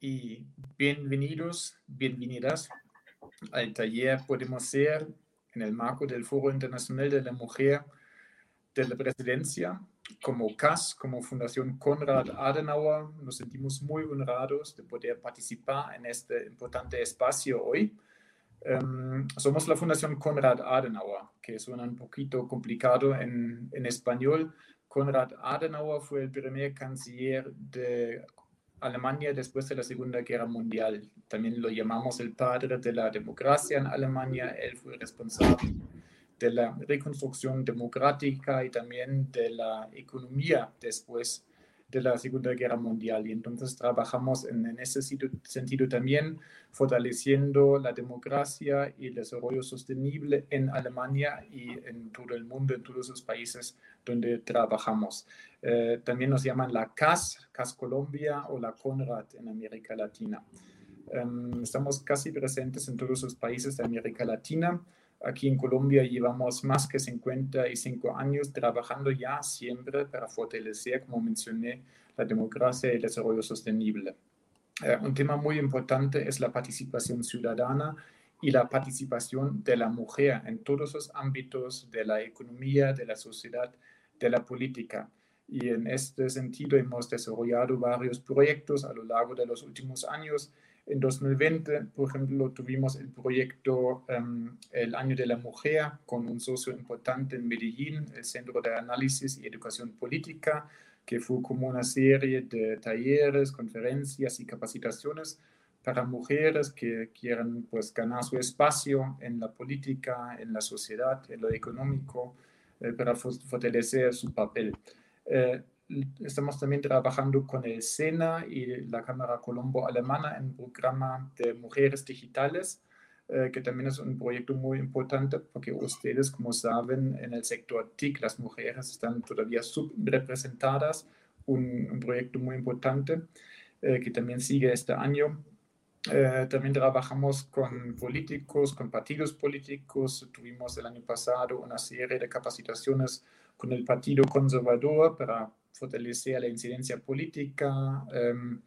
y bienvenidos, bienvenidas al taller Podemos Ser en el marco del Foro Internacional de la Mujer de la Presidencia. Como CAS, como Fundación Konrad Adenauer, nos sentimos muy honrados de poder participar en este importante espacio hoy. Um, somos la Fundación Konrad Adenauer, que suena un poquito complicado en, en español. Konrad Adenauer fue el primer canciller de Alemania después de la Segunda Guerra Mundial. También lo llamamos el padre de la democracia en Alemania. Él fue responsable de la reconstrucción democrática y también de la economía después de la Segunda Guerra Mundial. Y entonces trabajamos en, ese sentido también, fortaleciendo la democracia y el desarrollo sostenible en Alemania y en todo el mundo, en todos los países donde trabajamos. Eh, también nos llaman la CAS, CAS Colombia o la CONRAD en América Latina. Um, estamos casi presentes en todos los países de América Latina. Aquí en Colombia llevamos más que 55 años trabajando ya siempre para fortalecer, como mencioné, la democracia y el desarrollo sostenible. Eh, un tema muy importante es la participación ciudadana y la participación de la mujer en todos los ámbitos de la economía, de la sociedad, de la política. Y en este sentido hemos desarrollado varios proyectos a lo largo de los últimos años en 2020, por ejemplo, tuvimos el proyecto um, El Año de la Mujer con un socio importante en Medellín, el Centro de Análisis y Educación Política, que fue como una serie de talleres, conferencias y capacitaciones para mujeres que quieran pues, ganar su espacio en la política, en la sociedad, en lo económico, eh, para fortalecer su papel. Eh, estamos también trabajando con el SENA y la Cámara Colombo Alemana en un programa de mujeres digitales, eh, que también es un proyecto muy importante porque ustedes, como saben, en el sector TIC las mujeres están todavía subrepresentadas, un, un proyecto muy importante eh, que también sigue este año. Eh, también trabajamos con políticos, con partidos políticos. Tuvimos el año pasado una serie de capacitaciones con el Partido Conservador para fortalecer la incidencia política, um,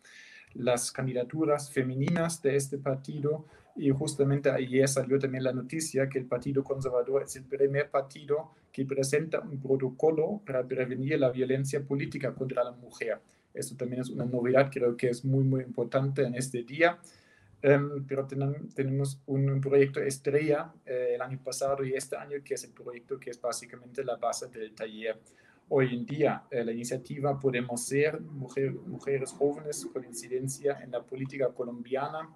las candidaturas femeninas de este partido. Y justamente ayer salió también la noticia que el Partido Conservador es el primer partido que presenta un protocolo para prevenir la violencia política contra la mujer. Esto también es una novedad, creo que es muy, muy importante en este día. Um, pero ten, tenemos un, proyecto estrella eh, el año pasado y este año, que es el proyecto que es básicamente la base del taller hoy en día. Eh, la iniciativa Podemos Ser, mujer, Mujeres Jóvenes con Incidencia en la Política Colombiana,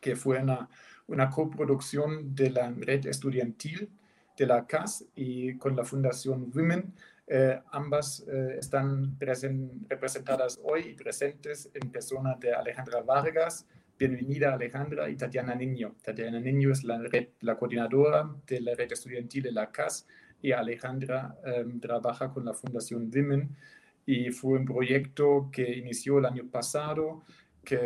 que fue una, una coproducción de la red estudiantil de la CAS y con la Fundación Women. Eh, ambas eh, están representadas hoy y presentes en persona de Alejandra Vargas, bienvenida Alejandra, y Tatiana Niño. Tatiana Niño es la, red, la coordinadora de la red estudiantil de la CAS y Alejandra um, trabaja con la Fundación Women y fue un proyecto que inició el año pasado que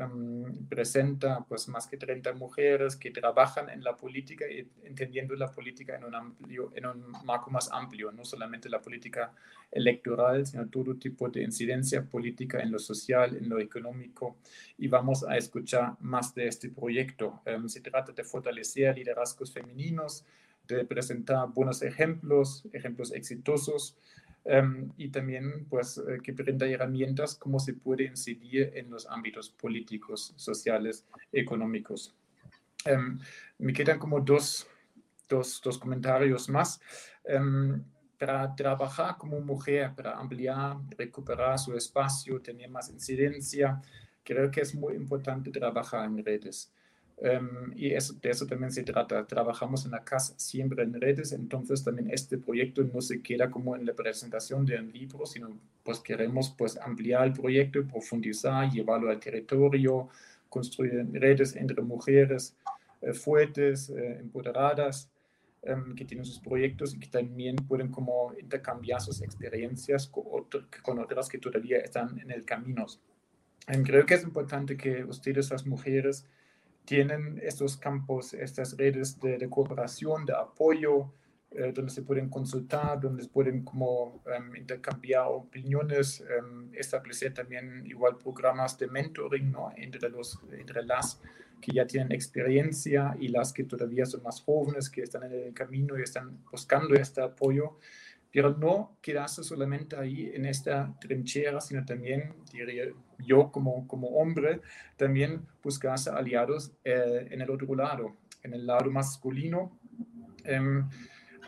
um, presenta pues más que 30 mujeres que trabajan en la política y entendiendo la política en un, amplio, en un marco más amplio, no solamente la política electoral, sino todo tipo de incidencia política en lo social, en lo económico. Y vamos a escuchar más de este proyecto. Um, se trata de fortalecer liderazgos femeninos, de presentar buenos ejemplos, ejemplos exitosos um, y también pues eh, que brinda herramientas cómo se puede incidir en los ámbitos políticos, sociales, económicos. Um, me quedan como dos, dos, dos comentarios más. Um, para trabajar como mujer, para ampliar, recuperar su espacio, tener más incidencia, creo que es muy importante trabajar en redes. Um, y eso, de eso también se trata. Trabajamos en la casa siempre en redes, entonces también este proyecto no se queda como en la presentación de un libro, sino pues queremos pues ampliar el proyecto, profundizar, llevarlo al territorio, construir redes entre mujeres eh, fuertes, eh, empoderadas, um, que tienen sus proyectos y que también pueden como intercambiar sus experiencias con, otro, con otras que todavía están en el camino. Um, creo que es importante que ustedes, las mujeres, tienen estos campos, estas redes de, cooperación, de apoyo eh, donde se pueden consultar, donde se pueden como um, intercambiar opiniones, um, establecer también igual programas de mentoring entre, los, entre las que ya tienen experiencia y las que todavía son más jóvenes, que están en el camino y están buscando este apoyo, pero no quedarse solamente ahí en esta trinchera, sino también, diría yo como, como hombre, también buscarse aliados eh, en el otro lado, en el lado masculino. Um,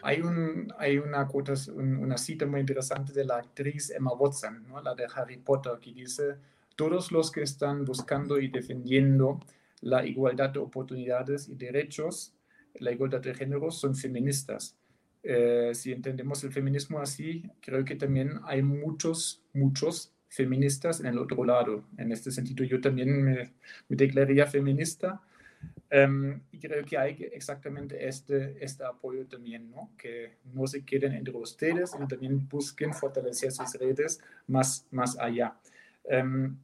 hay, un, hay una, una cita muy interesante de la actriz Emma Watson, ¿no? la de Harry Potter, que dice, todos los que están buscando y defendiendo la igualdad de oportunidades y derechos, la igualdad de género, son feministas. Eh, si entendemos el feminismo así, creo que también hay muchos, muchos feministas en el otro lado. En este sentido, yo también me, me declararía feminista, Um, y creo que hay exactamente este, este apoyo también, ¿no? que no se queden entre ustedes, sino también busquen fortalecer sus redes más, más allá. Um,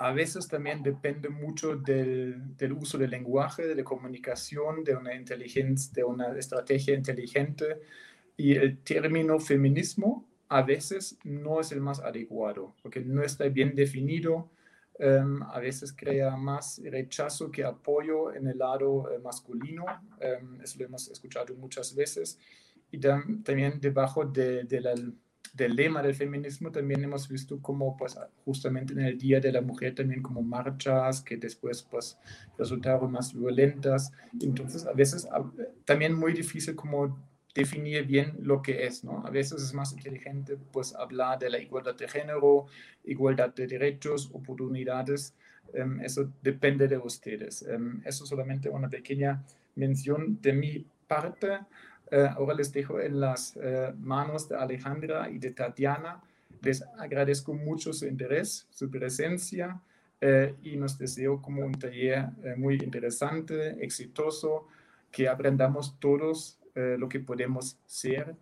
a veces también depende mucho del, del, uso del lenguaje, de la comunicación, de una inteligencia, de una estrategia inteligente. Y el término feminismo a veces no es el más adecuado, porque no está bien definido, Em, a veces crea más rechazo que apoyo en el lado eh, masculino, um, eso lo hemos escuchado muchas veces, y también debajo de, del lema del feminismo también hemos visto como pues justamente en el Día de la Mujer también como marchas que después pues resultaron más violentas, entonces a veces también muy difícil como definir bien lo que es, ¿no? A veces es más inteligente pues hablar de la igualdad de género, igualdad de derechos, oportunidades, um, eso depende de ustedes. Um, eso solamente una pequeña mención de mi parte. Uh, ahora les dejo en las uh, manos de Alejandra y de Tatiana. Les agradezco mucho su interés, su presencia uh, y nos deseo como un taller muy interesante, exitoso, que aprendamos todos eh, lo que podemos ser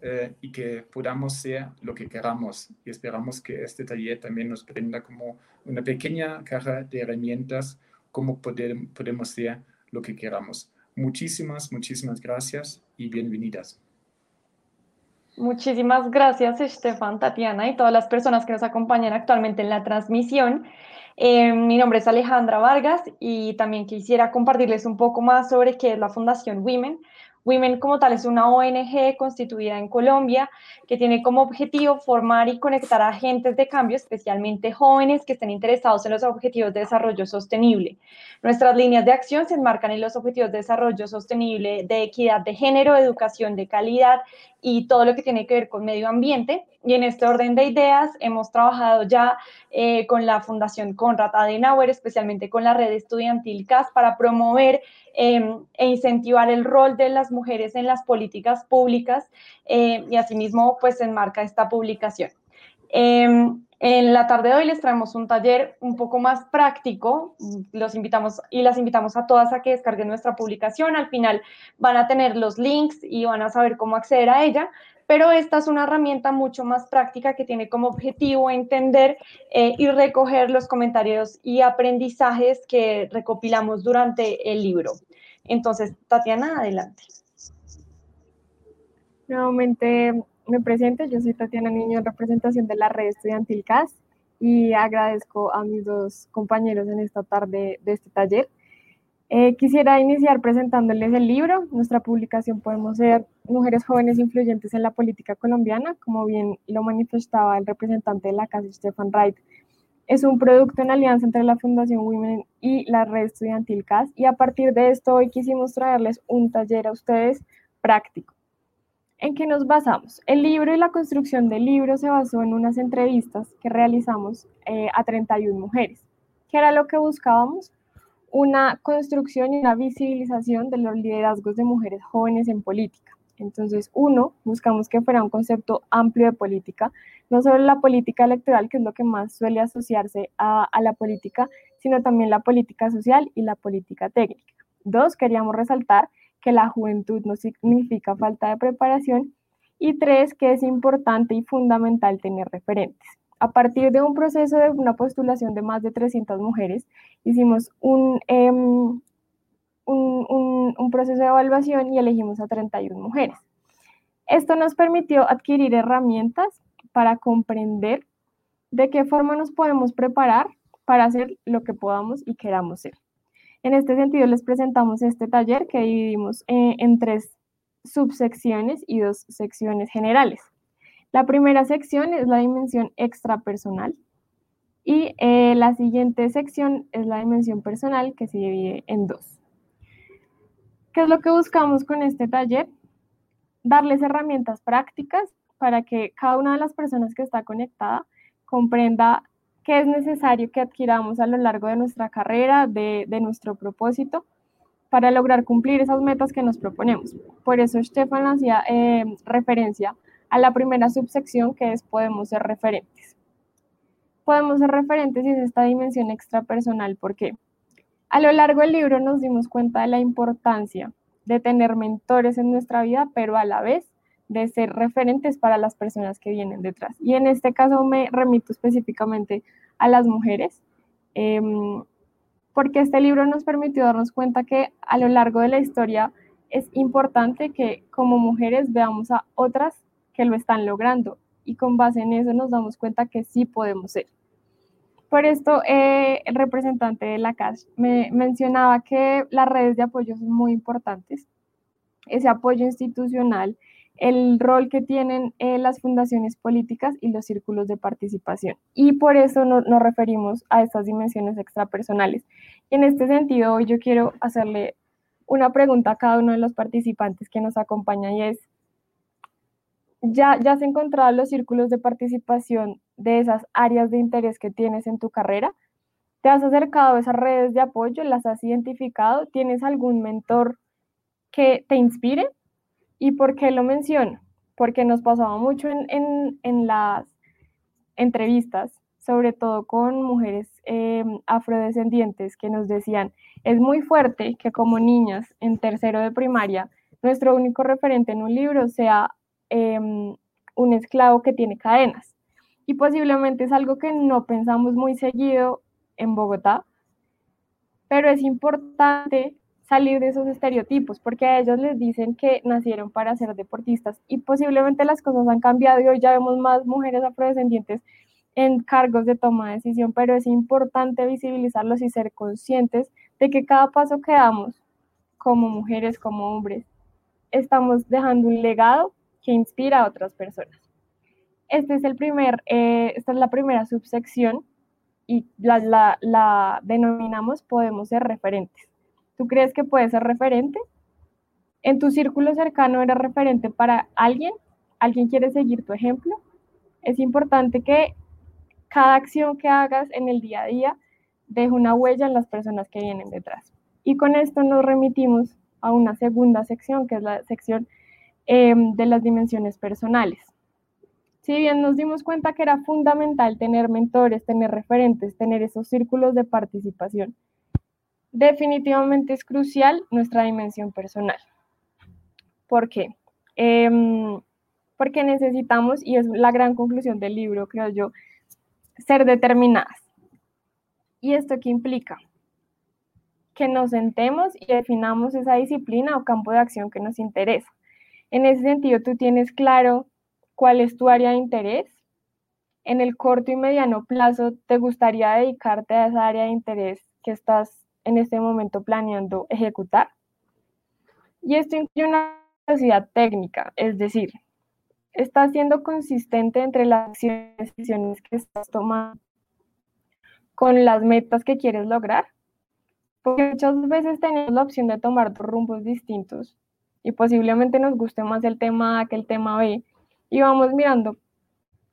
eh, y que podamos ser lo que queramos. Y esperamos que este taller también nos brinda como una pequeña caja de herramientas cómo podemos ser lo que queramos. Muchísimas, muchísimas gracias y bienvenidas. Muchísimas gracias, Estefan, Tatiana y todas las personas que nos acompañan actualmente en la transmisión. Eh, mi nombre es Alejandra Vargas y también quisiera compartirles un poco más sobre qué es la Fundación Women. Women como tal es una ONG constituida en Colombia que tiene como objetivo formar y conectar a agentes de cambio, especialmente jóvenes que estén interesados en los objetivos de desarrollo sostenible. Nuestras líneas de acción se enmarcan en los objetivos de desarrollo sostenible de equidad de género, educación de calidad y todo lo que tiene que ver con medio ambiente. Y en este orden de ideas hemos trabajado ya eh, con la Fundación Conrad Adenauer, especialmente con la red estudiantil CAS, para promover em, e incentivar el rol de las mujeres en las políticas públicas eh, y asimismo pues enmarca esta publicación. En la tarde de hoy les traemos un taller un poco más práctico. Los invitamos y las invitamos a todas a que descarguen nuestra publicación. Al final van a tener los links y van a saber cómo acceder a ella. Pero esta es una herramienta mucho más práctica que tiene como objetivo entender eh, y recoger los comentarios y aprendizajes que recopilamos durante el libro. Entonces, Tatiana, adelante. Nuevamente me presento, yo soy Tatiana Niño en representación de la red estudiantil CAS y agradezco a mis dos compañeros en esta tarde de este taller. Eh, quisiera iniciar presentándoles el libro. Nuestra publicación Podemos ser Mujeres Jóvenes Influyentes en la Política Colombiana, como bien lo manifestaba el representante de la casa, Stefan Wright. Es un producto en alianza entre la Fundación Women y la red estudiantil CAS y a partir de esto hoy quisimos traerles un taller a ustedes práctico ¿En qué nos basamos? El libro y la construcción del libro se basó en unas entrevistas que realizamos eh, a 31 mujeres. ¿Qué era lo que buscábamos? Una construcción y una visibilización de los liderazgos de mujeres jóvenes en política. Entonces, uno, buscamos que fuera un concepto amplio de política, no solo la política electoral, que es lo que más suele asociarse a, a la política, sino también la política social y la política técnica. Dos, queríamos resaltar que la juventud no significa falta de preparación. Y tres, que es importante y fundamental tener referentes. A partir de un proceso de una postulación de más de 300 mujeres, hicimos em, un, un, un, proceso de evaluación y elegimos a 31 mujeres. Esto nos permitió adquirir herramientas para comprender de qué forma nos podemos preparar para hacer lo que podamos y queramos ser. En este sentido, les presentamos este taller que dividimos eh, en tres subsecciones y dos secciones generales. La primera sección es la dimensión extrapersonal y eh, la siguiente sección es la dimensión personal que se divide en dos. ¿Qué es lo que buscamos con este taller? Darles herramientas prácticas para que cada una de las personas que está conectada comprenda qué es necesario que adquiramos a lo largo de nuestra carrera, de, nuestro propósito, para lograr cumplir esas metas que nos proponemos. Por eso Stefan hacía eh, referencia a la primera subsección que es podemos ser referentes. Podemos ser referentes y es esta dimensión extrapersonal porque a lo largo del libro nos dimos cuenta de la importancia de tener mentores en nuestra vida, pero a la vez de ser referentes para las personas que vienen detrás. Y en este caso me remito específicamente a las mujeres, em, porque este libro nos permitió darnos cuenta que a lo largo de la historia es importante que como mujeres veamos a otras que lo están logrando y con base en eso nos damos cuenta que sí podemos ser. Por esto, eh, el representante de la CAS me mencionaba que las redes de apoyo son muy importantes. Ese apoyo institucional el rol que tienen eh, las fundaciones políticas y los círculos de participación. Y por eso nos referimos a estas dimensiones extrapersonales. Y en este sentido, hoy yo quiero hacerle una pregunta a cada uno de los participantes que nos acompaña y es, ¿ya, ¿ya has encontrado los círculos de participación de esas áreas de interés que tienes en tu carrera? ¿Te has acercado a esas redes de apoyo? ¿Las has identificado? ¿Tienes algún mentor que te inspire? ¿Y por qué lo menciono? Porque nos pasaba mucho en, las entrevistas, sobre todo con mujeres em, afrodescendientes, que nos decían, es muy fuerte que como niñas en tercero de primaria, nuestro único referente en un libro sea em, un esclavo que tiene cadenas. Y posiblemente es algo que no pensamos muy seguido en Bogotá, pero es importante salir de esos estereotipos, porque a ellos les dicen que nacieron para ser deportistas y posiblemente las cosas han cambiado y hoy ya vemos más mujeres afrodescendientes en cargos de toma de decisión, pero es importante visibilizarlos y ser conscientes de que cada paso que damos como mujeres, como hombres, estamos dejando un legado que inspira a otras personas. Este es el primer, eh, esta es la primera subsección y la, la denominamos podemos ser referentes. ¿Tú crees que puedes ser referente? ¿En tu círculo cercano eres referente para alguien? ¿Alguien quiere seguir tu ejemplo? Es importante que cada acción que hagas en el día a día deje una huella en las personas que vienen detrás. Y con esto nos remitimos a una segunda sección, que es la sección em, de las dimensiones personales. Si bien nos dimos cuenta que era fundamental tener mentores, tener referentes, tener esos círculos de participación, definitivamente es crucial nuestra dimensión personal. ¿Por qué? Em, porque necesitamos, y es la gran conclusión del libro, creo yo, ser determinadas. ¿Y esto qué implica? Que nos sentemos y definamos esa disciplina o campo de acción que nos interesa. En ese sentido, tú tienes claro cuál es tu área de interés. En el corto y mediano plazo, ¿te gustaría dedicarte a esa área de interés que estás en este momento planeando ejecutar. Y esto incluye una capacidad técnica, es decir, estás siendo consistente entre las decisiones que estás tomando con las metas que quieres lograr. Porque muchas veces tenemos la opción de tomar dos rumbos distintos y posiblemente nos guste más el tema A que el tema B y vamos mirando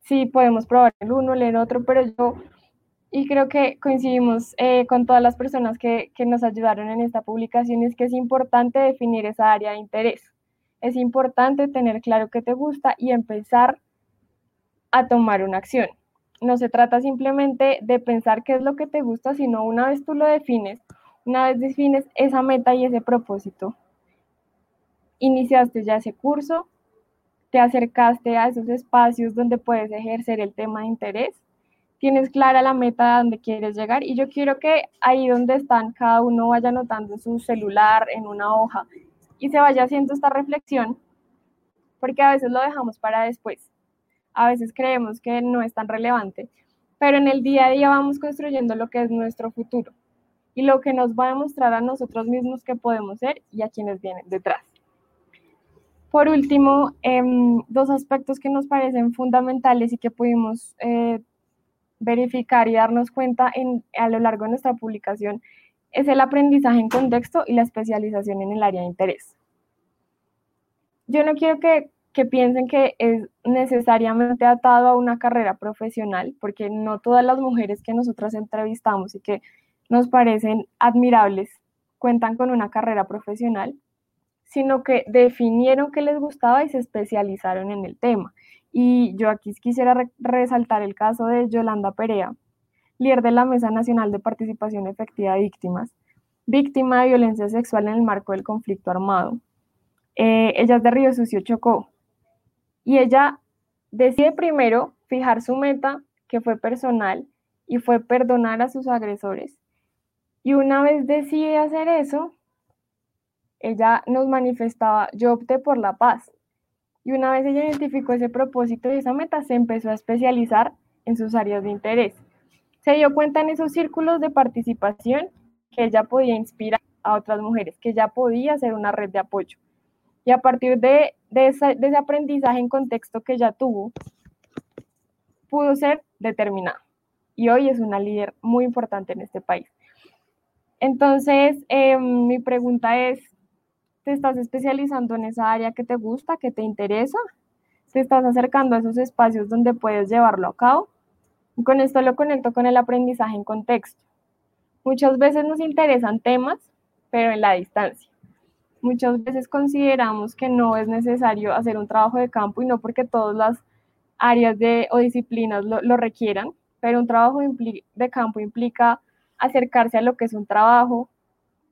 si podemos probar el uno, el otro, pero yo y creo que coincidimos eh, con todas las personas que, que, nos ayudaron en esta publicación, es que es importante definir esa área de interés. Es importante tener claro qué te gusta y empezar a tomar una acción. No se trata simplemente de pensar qué es lo que te gusta, sino una vez tú lo defines, una vez defines esa meta y ese propósito, iniciaste ya ese curso, te acercaste a esos espacios donde puedes ejercer el tema de interés tienes clara la meta a donde quieres llegar y yo quiero que ahí donde están cada uno vaya anotando en su celular, en una hoja y se vaya haciendo esta reflexión porque a veces lo dejamos para después. A veces creemos que no es tan relevante, pero en el día a día vamos construyendo lo que es nuestro futuro y lo que nos va a demostrar a nosotros mismos que podemos ser y a quienes vienen detrás. Por último, em, dos aspectos que nos parecen fundamentales y que pudimos eh, verificar y darnos cuenta en, a lo largo de nuestra publicación es el aprendizaje en contexto y la especialización en el área de interés. Yo no quiero que, que piensen que es necesariamente atado a una carrera profesional, porque no todas las mujeres que nosotras entrevistamos y que nos parecen admirables cuentan con una carrera profesional, sino que definieron que les gustaba y se especializaron en el tema. Y yo aquí quisiera resaltar el caso de Yolanda Perea, líder de la Mesa Nacional de Participación Efectiva de Víctimas, víctima de violencia sexual en el marco del conflicto armado. Eh, ella es de Río Sucio Chocó. Y ella decide primero fijar su meta, que fue personal, y fue perdonar a sus agresores. Y una vez decide hacer eso, ella nos manifestaba, yo opté por la paz. Y una vez ella identificó ese propósito y esa meta, se empezó a especializar en sus áreas de interés. Se dio cuenta en esos círculos de participación que ella podía inspirar a otras mujeres, que ya podía ser una red de apoyo. Y a partir de, de, ese, aprendizaje en contexto que ella tuvo, pudo ser determinada. Y hoy es una líder muy importante en este país. Entonces, eh, mi pregunta es, ¿te estás especializando en esa área que te gusta, que te interesa? ¿Te estás acercando a esos espacios donde puedes llevarlo a cabo? Con esto lo conecto con el aprendizaje en contexto. Muchas veces nos interesan temas, pero en la distancia. Muchas veces consideramos que no es necesario hacer un trabajo de campo y no porque todas las áreas de, o disciplinas lo requieran, pero un trabajo de campo implica acercarse a lo que es un trabajo,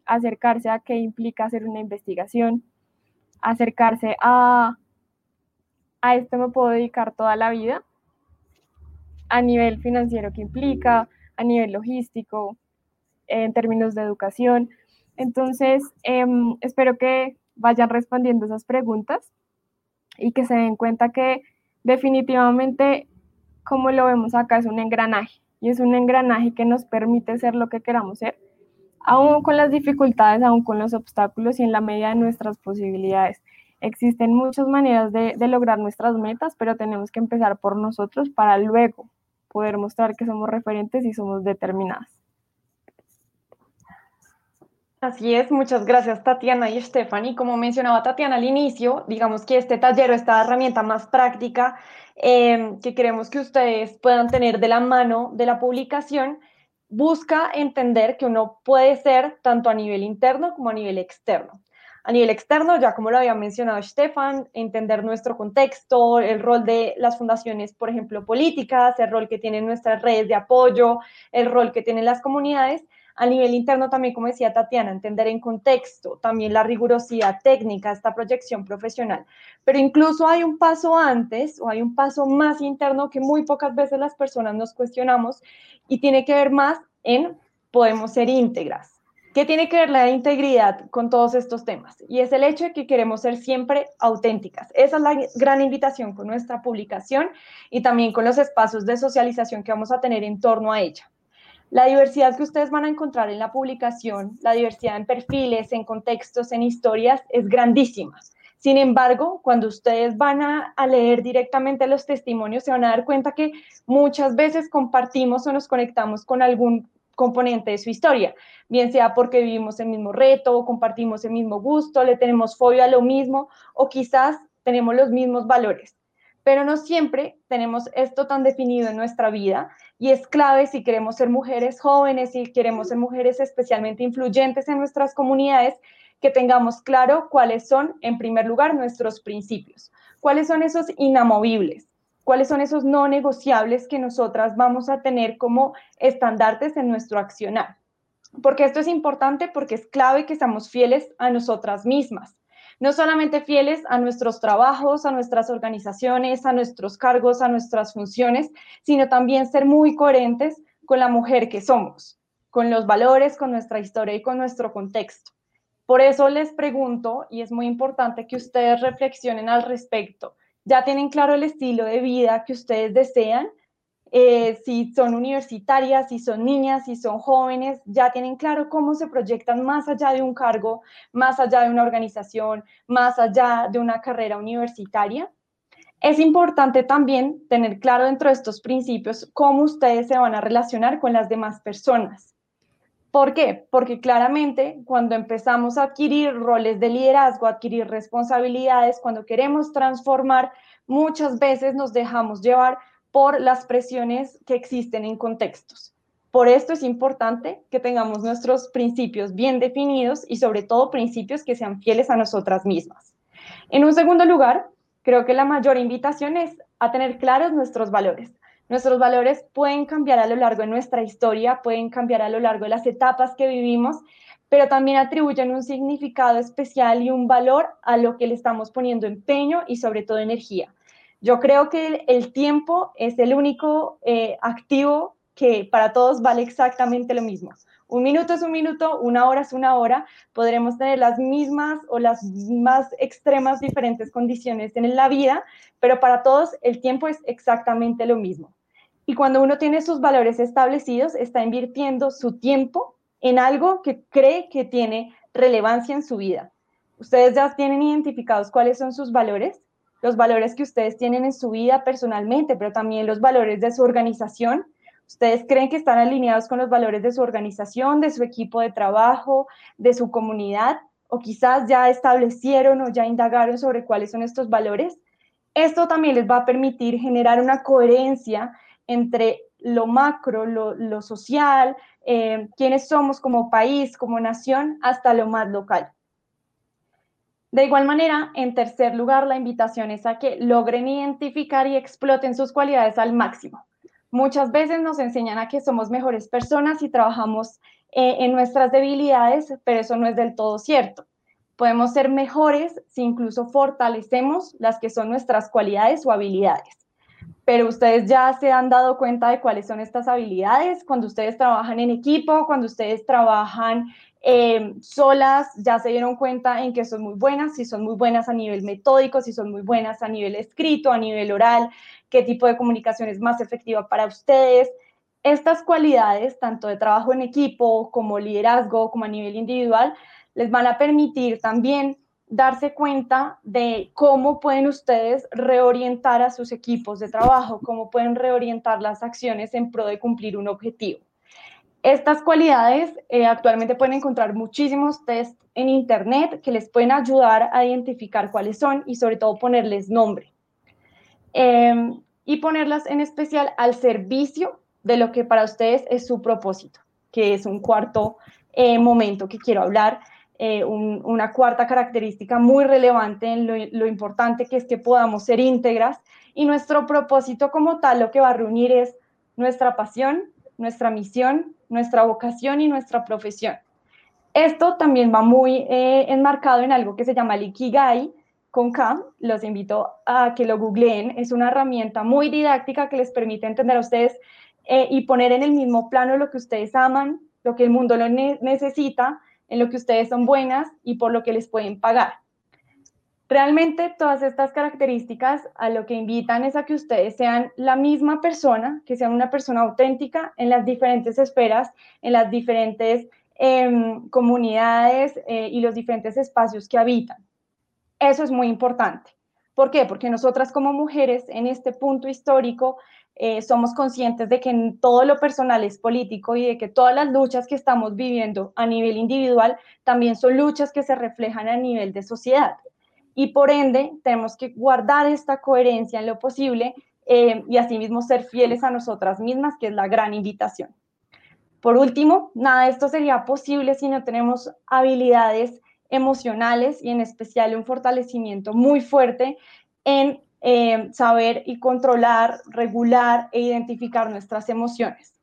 acercarse a qué implica hacer una investigación, acercarse a, a esto me puedo dedicar toda la vida, a nivel financiero que implica, a nivel logístico, en términos de educación. Entonces, em, espero que vayan respondiendo esas preguntas y que se den cuenta que definitivamente, como lo vemos acá, es un engranaje y es un engranaje que nos permite ser lo que queramos ser, aún con las dificultades, aún con los obstáculos y en la medida de nuestras posibilidades. Existen muchas maneras de, lograr nuestras metas, pero tenemos que empezar por nosotros para luego poder mostrar que somos referentes y somos determinadas. Así es, muchas gracias Tatiana y Stephanie. Como mencionaba Tatiana al inicio, digamos que este taller o esta herramienta más práctica eh, que queremos que ustedes puedan tener de la mano de la publicación, busca entender que uno puede ser tanto a nivel interno como a nivel externo. A nivel externo, ya como lo había mencionado Stefan, entender nuestro contexto, el rol de las fundaciones, por ejemplo, políticas, el rol que tienen nuestras redes de apoyo, el rol que tienen las comunidades, a nivel interno también, como decía Tatiana, entender en contexto, también la rigurosidad técnica, esta proyección profesional. Pero incluso hay un paso antes o hay un paso más interno que muy pocas veces las personas nos cuestionamos y tiene que ver más en podemos ser íntegras. ¿Qué tiene que ver la integridad con todos estos temas? Y es el hecho de que queremos ser siempre auténticas. Esa es la gran invitación con nuestra publicación y también con los espacios de socialización que vamos a tener en torno a ella. La diversidad que ustedes van a encontrar en la publicación, la diversidad en perfiles, en contextos, en historias, es grandísima. Sin embargo, cuando ustedes van a, leer directamente los testimonios, se van a dar cuenta que muchas veces compartimos o nos conectamos con algún componente de su historia, bien sea porque vivimos el mismo reto, o compartimos el mismo gusto, le tenemos fobia a lo mismo o quizás tenemos los mismos valores pero no siempre tenemos esto tan definido en nuestra vida y es clave si queremos ser mujeres jóvenes, si queremos ser mujeres especialmente influyentes en nuestras comunidades, que tengamos claro cuáles son, en primer lugar, nuestros principios, cuáles son esos inamovibles, cuáles son esos no negociables que nosotras vamos a tener como estandartes en nuestro accionar. Porque esto es importante porque es clave que seamos fieles a nosotras mismas no solamente fieles a nuestros trabajos, a nuestras organizaciones, a nuestros cargos, a nuestras funciones, sino también ser muy coherentes con la mujer que somos, con los valores, con nuestra historia y con nuestro contexto. Por eso les pregunto, y es muy importante que ustedes reflexionen al respecto, ¿ya tienen claro el estilo de vida que ustedes desean? Eh, si son universitarias, si son niñas, si son jóvenes, ya tienen claro cómo se proyectan más allá de un cargo, más allá de una organización, más allá de una carrera universitaria. Es importante también tener claro dentro de estos principios cómo ustedes se van a relacionar con las demás personas. ¿Por qué? Porque claramente cuando empezamos a adquirir roles de liderazgo, adquirir responsabilidades, cuando queremos transformar, muchas veces nos dejamos llevar por las presiones que existen en contextos. Por esto es importante que tengamos nuestros principios bien definidos y sobre todo principios que sean fieles a nosotras mismas. En un segundo lugar, creo que la mayor invitación es a tener claros nuestros valores. Nuestros valores pueden cambiar a lo largo de nuestra historia, pueden cambiar a lo largo de las etapas que vivimos, pero también atribuyen un significado especial y un valor a lo que le estamos poniendo empeño y sobre todo energía. Yo creo que el tiempo es el único eh, activo que para todos vale exactamente lo mismo. Un minuto es un minuto, una hora es una hora. Podremos tener las mismas o las más extremas diferentes condiciones en la vida, pero para todos el tiempo es exactamente lo mismo. Y cuando uno tiene sus valores establecidos, está invirtiendo su tiempo en algo que cree que tiene relevancia en su vida. Ustedes ya tienen identificados cuáles son sus valores, los valores que ustedes tienen en su vida personalmente, pero también los valores de su organización. ¿Ustedes creen que están alineados con los valores de su organización, de su equipo de trabajo, de su comunidad? ¿O quizás ya establecieron o ya indagaron sobre cuáles son estos valores? Esto también les va a permitir generar una coherencia entre lo macro, lo, social, eh, quiénes somos como país, como nación, hasta lo más local. De igual manera, en tercer lugar, la invitación es a que logren identificar y exploten sus cualidades al máximo. Muchas veces nos enseñan a que somos mejores personas y trabajamos eh, en nuestras debilidades, pero eso no es del todo cierto. Podemos ser mejores si incluso fortalecemos las que son nuestras cualidades o habilidades pero ustedes ya se han dado cuenta de cuáles son estas habilidades cuando ustedes trabajan en equipo, cuando ustedes trabajan eh, solas, ya se dieron cuenta en que son muy buenas, si son muy buenas a nivel metódico, si son muy buenas a nivel escrito, a nivel oral, qué tipo de comunicación es más efectiva para ustedes. Estas cualidades, tanto de trabajo en equipo como liderazgo, como a nivel individual, les van a permitir también darse cuenta de cómo pueden ustedes reorientar a sus equipos de trabajo, cómo pueden reorientar las acciones en pro de cumplir un objetivo. Estas cualidades eh, actualmente pueden encontrar muchísimos test en Internet que les pueden ayudar a identificar cuáles son y sobre todo ponerles nombre. Em, y ponerlas en especial al servicio de lo que para ustedes es su propósito, que es un cuarto eh, momento que quiero hablar eh, una cuarta característica muy relevante en lo, importante que es que podamos ser íntegras y nuestro propósito como tal lo que va a reunir es nuestra pasión, nuestra misión, nuestra vocación y nuestra profesión. Esto también va muy eh, enmarcado en algo que se llama el Ikigai con K. Los invito a que lo googleen. Es una herramienta muy didáctica que les permite entender a ustedes eh, y poner en el mismo plano lo que ustedes aman, lo que el mundo lo necesita en lo que ustedes son buenas y por lo que les pueden pagar. Realmente todas estas características a lo que invitan es a que ustedes sean la misma persona, que sean una persona auténtica en las diferentes esferas, en las diferentes em, comunidades eh, y los diferentes espacios que habitan. Eso es muy importante. ¿Por qué? Porque nosotras como mujeres en este punto histórico eh, somos conscientes de que todo lo personal es político y de que todas las luchas que estamos viviendo a nivel individual también son luchas que se reflejan a nivel de sociedad. Y por ende, tenemos que guardar esta coherencia en lo posible eh, y asimismo ser fieles a nosotras mismas, que es la gran invitación. Por último, nada de esto sería posible si no tenemos habilidades emocionales y en especial un fortalecimiento muy fuerte en eh, saber y controlar, regular e identificar nuestras emociones.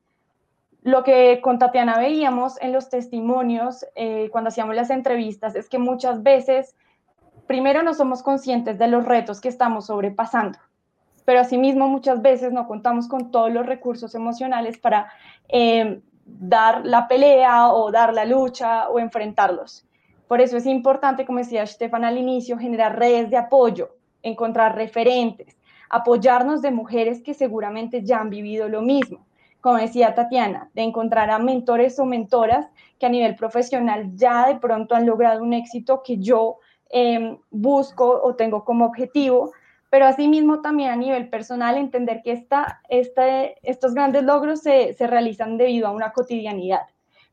Lo que con Tatiana veíamos en los testimonios eh, cuando hacíamos las entrevistas es que muchas veces, primero no somos conscientes de los retos que estamos sobrepasando, pero asimismo muchas veces no contamos con todos los recursos emocionales para eh, dar la pelea o dar la lucha o enfrentarlos. Por eso es importante, como decía Stefan al inicio, generar redes de apoyo, encontrar referentes, apoyarnos de mujeres que seguramente ya han vivido lo mismo. Como decía Tatiana, de encontrar a mentores o mentoras que a nivel profesional ya de pronto han logrado un éxito que yo em, busco o tengo como objetivo, pero asimismo también a nivel personal entender que esta, estos grandes logros se, se realizan debido a una cotidianidad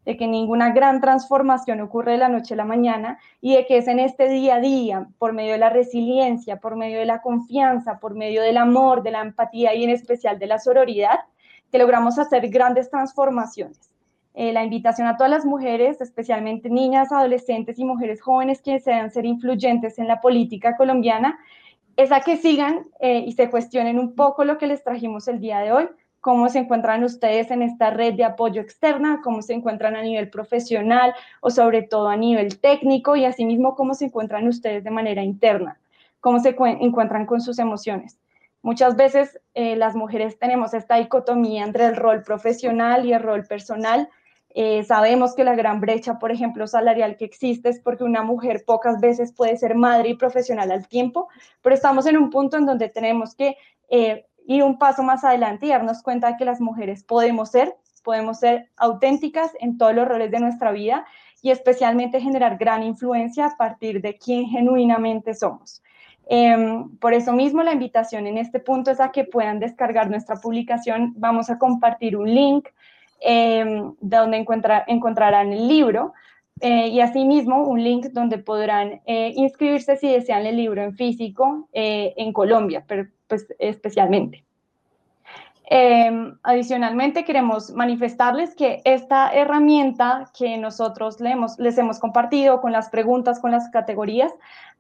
de que ninguna gran transformación ocurre de la noche a la mañana y de que es en este día a día, por medio de la resiliencia, por medio de la confianza, por medio del amor, de la empatía y en especial de la sororidad, que logramos hacer grandes transformaciones. Eh, la invitación a todas las mujeres, especialmente niñas, adolescentes y mujeres jóvenes que desean ser influyentes en la política colombiana, es a que sigan eh, y se cuestionen un poco lo que les trajimos el día de hoy, cómo se encuentran ustedes en esta red de apoyo externa, cómo se encuentran a nivel profesional o sobre todo a nivel técnico y asimismo cómo se encuentran ustedes de manera interna, cómo se encuentran con sus emociones. Muchas veces eh, las mujeres tenemos esta dicotomía entre el rol profesional y el rol personal. Eh, sabemos que la gran brecha, por ejemplo, salarial que existe es porque una mujer pocas veces puede ser madre y profesional al tiempo, pero estamos en un punto en donde tenemos que eh, ir un paso más adelante y darnos cuenta de que las mujeres podemos ser, podemos ser auténticas en todos los roles de nuestra vida y especialmente generar gran influencia a partir de quién genuinamente somos. Em, por eso mismo la invitación en este punto es a que puedan descargar nuestra publicación. Vamos a compartir un link em, de donde encontrarán el libro eh, y asimismo un link donde podrán eh, inscribirse si desean el libro en físico eh, en Colombia, pues especialmente. Em, adicionalmente, queremos manifestarles que esta herramienta que nosotros les hemos compartido con las preguntas, con las categorías,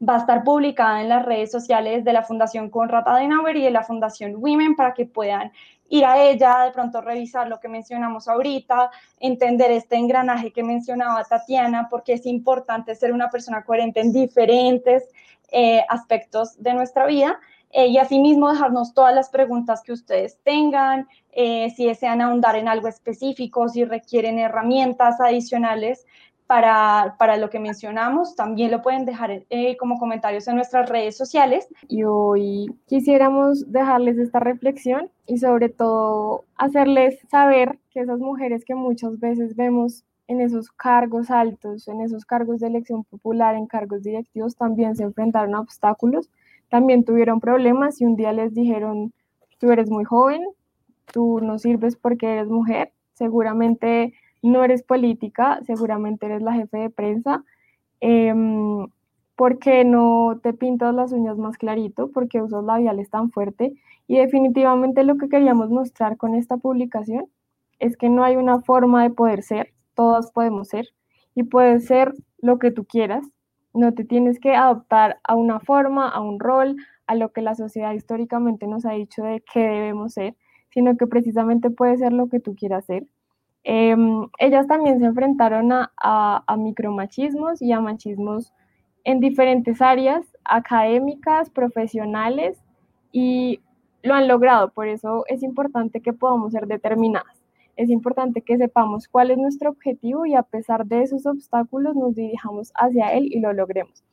va a estar publicada en las redes sociales de la Fundación Conrad Adenauer y de la Fundación Women para que puedan ir a ella, de pronto revisar lo que mencionamos ahorita, entender este engranaje que mencionaba Tatiana, porque es importante ser una persona coherente en diferentes eh, aspectos de nuestra vida. Eh, y asimismo dejarnos todas las preguntas que ustedes tengan, eh, si desean ahondar en algo específico, si requieren herramientas adicionales para, para, lo que mencionamos, también lo pueden dejar eh, como comentarios en nuestras redes sociales. Y hoy quisiéramos dejarles esta reflexión y sobre todo hacerles saber que esas mujeres que muchas veces vemos en esos cargos altos, en esos cargos de elección popular, en cargos directivos, también se enfrentaron a obstáculos, también tuvieron problemas y un día les dijeron, tú eres muy joven, tú no sirves porque eres mujer, seguramente no eres política, seguramente eres la jefe de prensa. Eh, ¿Por qué no te pintas las uñas más clarito? porque usas labiales tan fuerte? Y definitivamente lo que queríamos mostrar con esta publicación es que no hay una forma de poder ser, todas podemos ser, y puedes ser lo que tú quieras. No te tienes que adoptar a una forma, a un rol, a lo que la sociedad históricamente nos ha dicho de qué debemos ser, sino que precisamente puede ser lo que tú quieras ser. Em, ellas también se enfrentaron a, a, micromachismos y a machismos en diferentes áreas académicas, profesionales, y lo han logrado. Por eso es importante que podamos ser determinadas. Es importante que sepamos cuál es nuestro objetivo y a pesar de esos obstáculos nos dirijamos hacia él y lo logremos.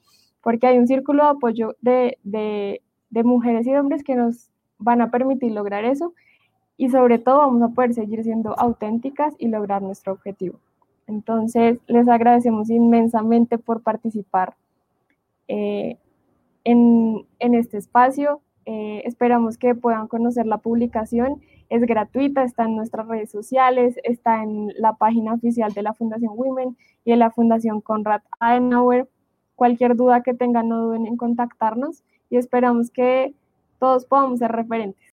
Porque hay un círculo de apoyo de, de, de mujeres y hombres que nos van a permitir lograr eso y sobre todo vamos a poder seguir siendo auténticas y lograr nuestro objetivo. Entonces, les agradecemos inmensamente por participar eh, en, en, este espacio. Eh, esperamos que puedan conocer la publicación. Es gratuita, está en nuestras redes sociales, está en la página oficial de la Fundación Women y en la Fundación Conrad Adenauer. Cualquier duda que tengan, no duden en contactarnos y esperamos que todos podamos ser referentes.